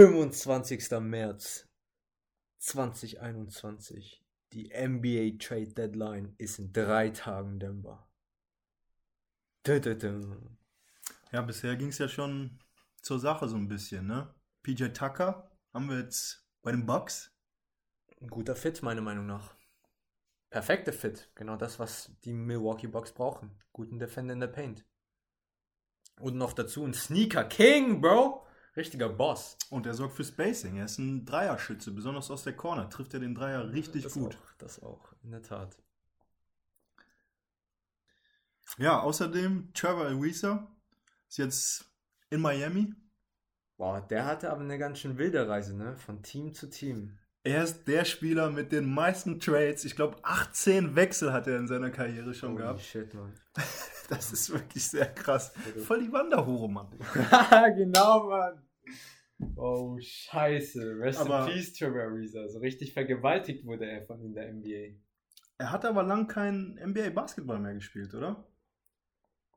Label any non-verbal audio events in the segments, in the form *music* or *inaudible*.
25. März 2021. Die NBA Trade Deadline ist in drei Tagen Denver. Ja, bisher ging es ja schon zur Sache so ein bisschen, ne? PJ Tucker haben wir jetzt bei den Bucks. Ein guter Fit, meiner Meinung nach. Perfekter Fit. Genau das, was die Milwaukee Bucks brauchen. Guten Defender in der Paint. Und noch dazu ein Sneaker King, Bro. Richtiger Boss. Und er sorgt für Spacing. Er ist ein Dreierschütze, besonders aus der Corner. Trifft er den Dreier richtig das gut. Auch, das auch, in der Tat. Ja, außerdem Trevor Ariza ist jetzt in Miami. Boah, der hatte aber eine ganz schön wilde Reise, ne? Von Team zu Team. Er ist der Spieler mit den meisten Trades. Ich glaube, 18 Wechsel hat er in seiner Karriere schon Holy gehabt. shit, Mann. *laughs* Das ist wirklich sehr krass. Voll die Wanderhure, Mann. *laughs* genau, Mann. Oh, scheiße. Rest Aber- in peace, Trevor Ariza. So richtig vergewaltigt wurde er von in der NBA. Er hat aber lang kein NBA-Basketball mehr gespielt, oder?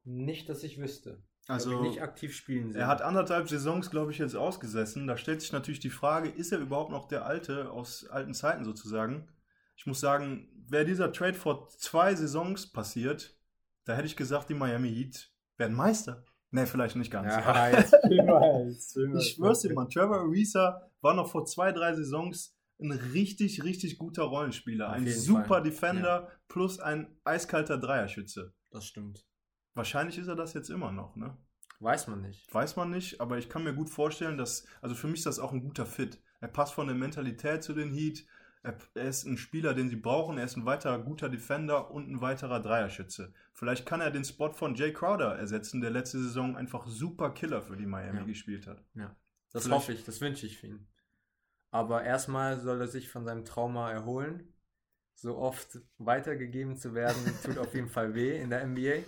Nicht, dass ich wüsste. Also, nicht aktiv spielen sehen. er hat anderthalb Saisons, glaube ich, jetzt ausgesessen. Da stellt sich natürlich die Frage, ist er überhaupt noch der Alte aus alten Zeiten sozusagen? Ich muss sagen, wäre dieser Trade vor zwei Saisons passiert, da hätte ich gesagt, die Miami Heat werden Meister. Ne, vielleicht nicht ganz. ja, *laughs* jetzt spiel *laughs* mal. Ich schwör's dir, Mann, Trevor Ariza war noch vor zwei, drei Saisons ein richtig, richtig guter Rollenspieler. Auf ein super Fall, Defender plus ein eiskalter Dreierschütze. Das stimmt. Wahrscheinlich ist er das jetzt immer noch, ne? Weiß man nicht. Weiß man nicht, aber ich kann mir gut vorstellen, dass, also für mich ist das auch ein guter Fit. Er passt von der Mentalität zu den Heat. Er, ist ein Spieler, den sie brauchen. Er ist ein weiterer guter Defender und ein weiterer Dreierschütze. Vielleicht kann er den Spot von Jay Crowder ersetzen, der letzte Saison einfach super Killer für die Miami Ja. gespielt hat. Das Vielleicht- hoffe ich, das wünsche ich für ihn. Aber erstmal soll er sich von seinem Trauma erholen. So oft weitergegeben zu werden, *laughs* tut auf jeden Fall weh in der NBA.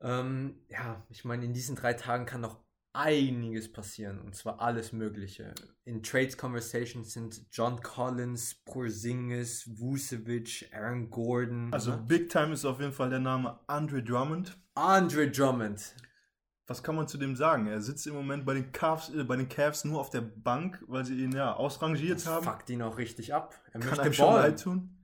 Ähm, ja, ich meine, in diesen drei Tagen kann noch einiges passieren und zwar alles Mögliche. In Trades Conversations sind John Collins, Porzingis, Vucevic, Aaron Gordon, Also ne? Big Time ist auf jeden Fall der Name Andre Drummond. Andre Drummond. Was kann man zu dem sagen? Er sitzt im Moment bei den Cavs, äh, bei den Cavs nur auf der Bank, weil sie ihn ja ausrangiert Das haben. fuckt ihn auch richtig ab. Er Kann möchte ballen. leid tun.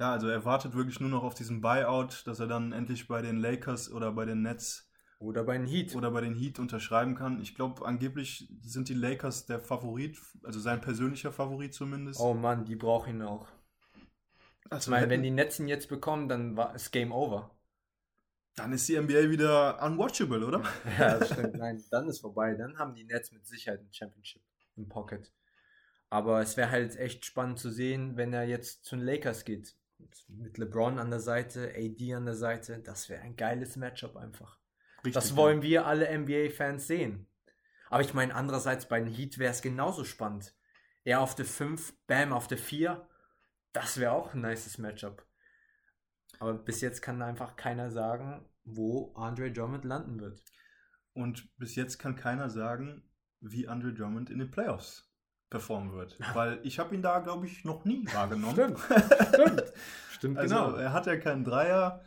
Ja, also er wartet wirklich nur noch auf diesen Buyout, dass er dann endlich bei den Lakers oder bei den Nets Oder bei den Heat. oder bei den Heat unterschreiben kann. Ich glaube, angeblich sind die Lakers der Favorit, also sein persönlicher Favorit zumindest. Oh Mann, die brauchen ihn auch. Ich also meine, hätten- wenn die Netz ihn jetzt bekommen, dann war es Game Over. dann ist die NBA wieder unwatchable, oder? *laughs* Ja, das *laughs* stimmt. Nein, dann ist vorbei. Dann haben die Nets mit Sicherheit ein Championship im Pocket. Aber es wäre halt echt spannend zu sehen, wenn er jetzt zu den Lakers geht. Mit LeBron an der Seite, AD an der Seite. Das wäre ein geiles Matchup einfach. Richtig, Das wollen wir alle NBA-Fans sehen. Aber ich meine, andererseits bei den Heat wäre es genauso spannend. Er auf der 5, Bam auf der 4. Das wäre auch ein nices Matchup. Aber bis jetzt kann einfach keiner sagen, wo Andre Drummond landen wird. Und bis jetzt kann keiner sagen, wie Andre Drummond in den Playoffs performen wird. Weil ich habe ihn da, glaube ich, noch nie wahrgenommen. Stimmt. *laughs* Stimmt. Stimmt, Also genau. er hat ja keinen Dreier.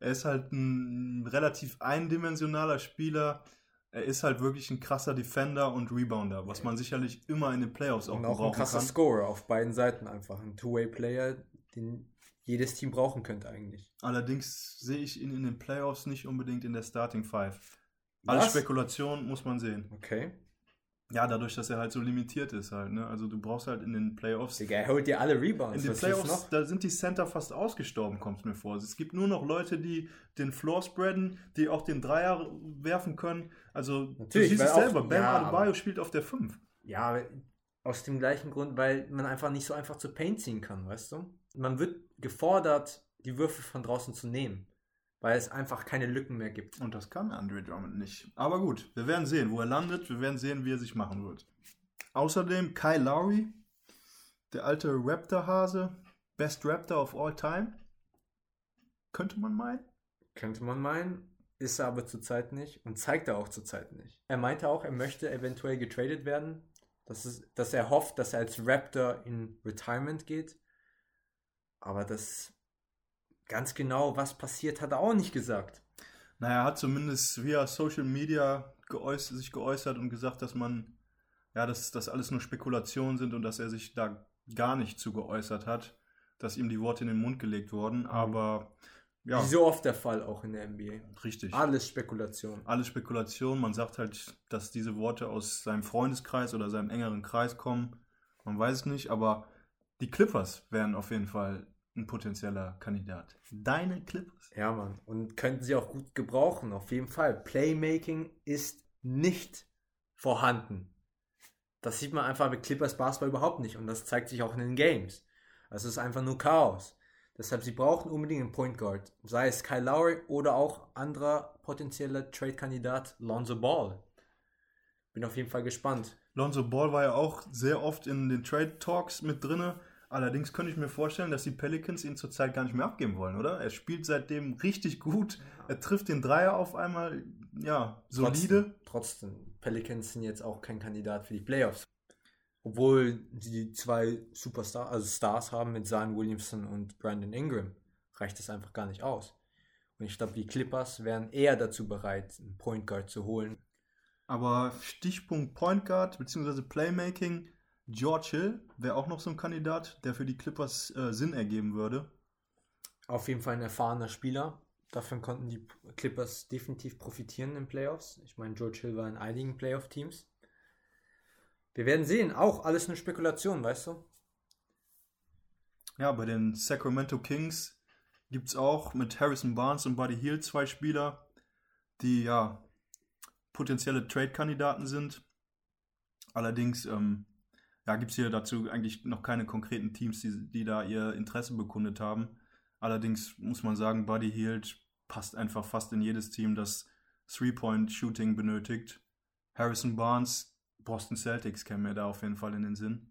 Er ist halt ein relativ eindimensionaler Spieler. Er ist halt wirklich ein krasser Defender und Rebounder, was man sicherlich immer in den Playoffs auch, Und auch ein krasser kann. Scorer auf beiden Seiten einfach. Ein Two-Way-Player, den jedes Team brauchen könnte eigentlich. Allerdings sehe ich ihn in den Playoffs nicht unbedingt in der Starting Five. Alles Was? Spekulation muss man sehen. Okay. Ja, dadurch, dass er halt so limitiert ist halt. Ne? Also du brauchst halt in den Playoffs Digga, er holt dir alle Rebounds. In den Playoffs, noch? da sind die Center fast ausgestorben, kommt mir vor. Es gibt nur noch Leute, die den Floor spreaden, die auch den Dreier werfen können. Also Natürlich, du siehst es auch- selber, Bam ja, Adebayo spielt auf der 5. Ja, aus dem gleichen Grund, weil man einfach nicht so einfach zu Paint ziehen kann, weißt du? Man wird gefordert, die Würfe von draußen zu nehmen, weil es einfach keine Lücken mehr gibt. Und das kann Andre Drummond nicht. Aber gut, wir werden sehen, wo er landet. Wir werden sehen, wie er sich machen wird. Außerdem Kyle Lowry, der alte Raptor-Hase, Best Raptor of all time. Könnte man meinen. Könnte man meinen, ist er aber zurzeit nicht und zeigt er auch zurzeit nicht. Er meinte auch, er möchte eventuell getradet werden, dass, es, dass er hofft, dass er als Raptor in Retirement geht. Aber das ganz genau, was passiert, hat er auch nicht gesagt. Naja, er hat zumindest via Social Media geäußert, sich geäußert und gesagt, dass man ja, dass das alles nur Spekulationen sind und dass er sich da gar nicht zu geäußert hat, dass ihm die Worte in den Mund gelegt wurden. Aber ja, Wie so oft der Fall auch in der NBA. richtig. Alles Spekulation. Alles Spekulation. Man sagt halt, dass diese Worte aus seinem Freundeskreis oder seinem engeren Kreis kommen. Man weiß es nicht, aber die Clippers wären auf jeden Fall ein potenzieller Kandidat. Deine Clippers? Ja, Mann. Und könnten sie auch gut gebrauchen, auf jeden Fall. Playmaking ist nicht vorhanden. Das sieht man einfach mit Clippers Basketball überhaupt nicht. Und das zeigt sich auch in den Games. Es ist einfach nur Chaos. Deshalb, sie brauchen unbedingt einen Point Guard. Sei es Kyle Lowry oder auch anderer potenzieller Trade-Kandidat, Lonzo Ball. Bin auf jeden Fall gespannt. Lonzo Ball war ja auch sehr oft in den Trade Talks mit drinne. Allerdings könnte ich mir vorstellen, dass die Pelicans ihn zurzeit gar nicht mehr abgeben wollen, oder? Er spielt seitdem richtig gut. Er trifft den Dreier auf einmal, ja, solide. Trotzdem, trotzdem, Pelicans sind jetzt auch kein Kandidat für die Playoffs. Obwohl sie die zwei Superstars, also Stars haben mit Zion Williamson und Brandon Ingram, reicht das einfach gar nicht aus. Und ich glaube, die Clippers wären eher dazu bereit, einen Point Guard zu holen. Aber Stichpunkt Point Guard bzw. Playmaking, George Hill wäre auch noch so ein Kandidat, der für die Clippers äh, Sinn ergeben würde. Auf jeden Fall ein erfahrener Spieler. Davon konnten die Clippers definitiv profitieren in Playoffs. Ich meine, George Hill war in einigen Playoff-Teams. Wir werden sehen. Auch alles eine Spekulation, weißt du? Ja, bei den Sacramento Kings gibt es auch mit Harrison Barnes und Buddy Hield zwei Spieler, die ja potenzielle Trade-Kandidaten sind. Allerdings ähm, ja, gibt es hier dazu eigentlich noch keine konkreten Teams, die, die da ihr Interesse bekundet haben. Allerdings muss man sagen, Buddy Hield passt einfach fast in jedes Team, das Three-Point-Shooting benötigt. Harrison Barnes, Boston Celtics kämen mir da auf jeden Fall in den Sinn.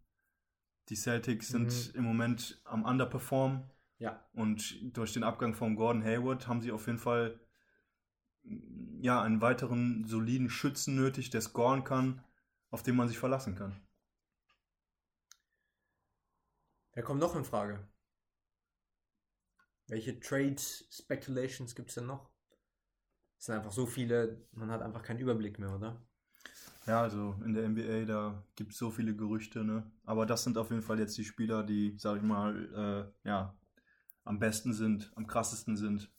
Die Celtics sind Mhm. im Moment am Underperform Ja. und durch den Abgang von Gordon Hayward haben sie auf jeden Fall ja, einen weiteren soliden Schützen nötig, der scoren kann, auf den man sich verlassen kann. Wer kommt noch in Frage? Welche Trade Speculations gibt es denn noch? Es sind einfach so viele, man hat einfach keinen Überblick mehr, oder? Ja, also in der NBA, da gibt es so viele Gerüchte, ne? Aber das sind auf jeden Fall jetzt die Spieler, die, sag ich mal, äh, ja, am besten sind, am krassesten sind.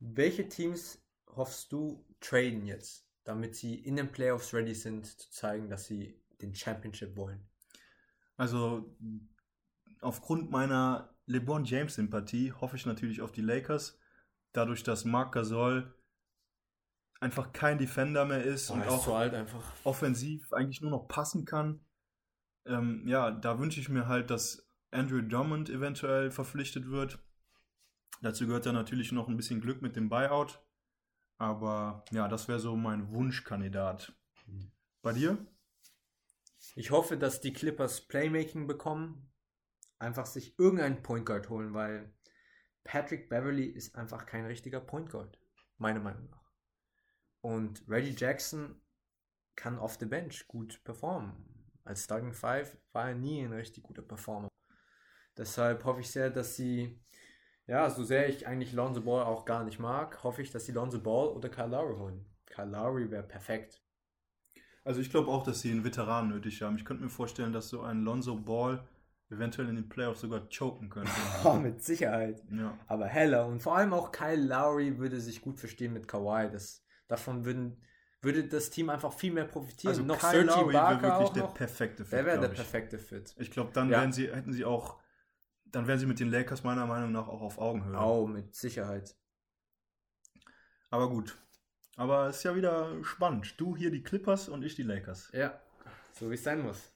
Welche Teams hoffst du traden jetzt, damit sie in den Playoffs ready sind, zu zeigen, dass sie den Championship wollen? Also aufgrund meiner LeBron James Sympathie hoffe ich natürlich auf die Lakers, dadurch, dass Marc Gasol einfach kein Defender mehr ist und auch alt einfach. offensiv eigentlich nur noch passen kann. Ähm, ja, da wünsche ich mir halt, dass Andrew Drummond eventuell verpflichtet wird. Dazu gehört dann natürlich noch ein bisschen Glück mit dem Buyout. Aber ja, das wäre so mein Wunschkandidat. Bei dir? Ich hoffe, dass die Clippers Playmaking bekommen, einfach sich irgendeinen Point Guard holen, weil Patrick Beverly ist einfach kein richtiger Point Guard, meiner Meinung nach. Und Reggie Jackson kann off the bench gut performen. Als Starting Five war er nie ein richtig guter Performer. Deshalb hoffe ich sehr, dass sie, ja, so sehr ich eigentlich Lonzo Ball auch gar nicht mag, hoffe ich, dass sie Lonzo Ball oder Kyle Lowry holen. Kyle Lowry wäre perfekt. Also ich glaube auch, dass sie einen Veteran nötig haben. Ich könnte mir vorstellen, dass so ein Lonzo Ball eventuell in den Playoffs sogar choken könnte. *laughs* Oh, mit Sicherheit. ja. aber heller. Und vor allem auch Kyle Lowry würde sich gut verstehen mit Kawhi. Das, davon würden, würde das Team einfach viel mehr profitieren. Also noch Kyle Lowry wäre wirklich der noch. perfekte Fit, Der wäre der ich. perfekte Fit. Ich glaube, dann Ja. sie, hätten sie auch, dann wären sie mit den Lakers meiner Meinung nach auch auf Augenhöhe. Oh, mit Sicherheit. Aber gut. Aber es ist ja wieder spannend. Du hier die Clippers und ich die Lakers. Ja, so wie es sein muss.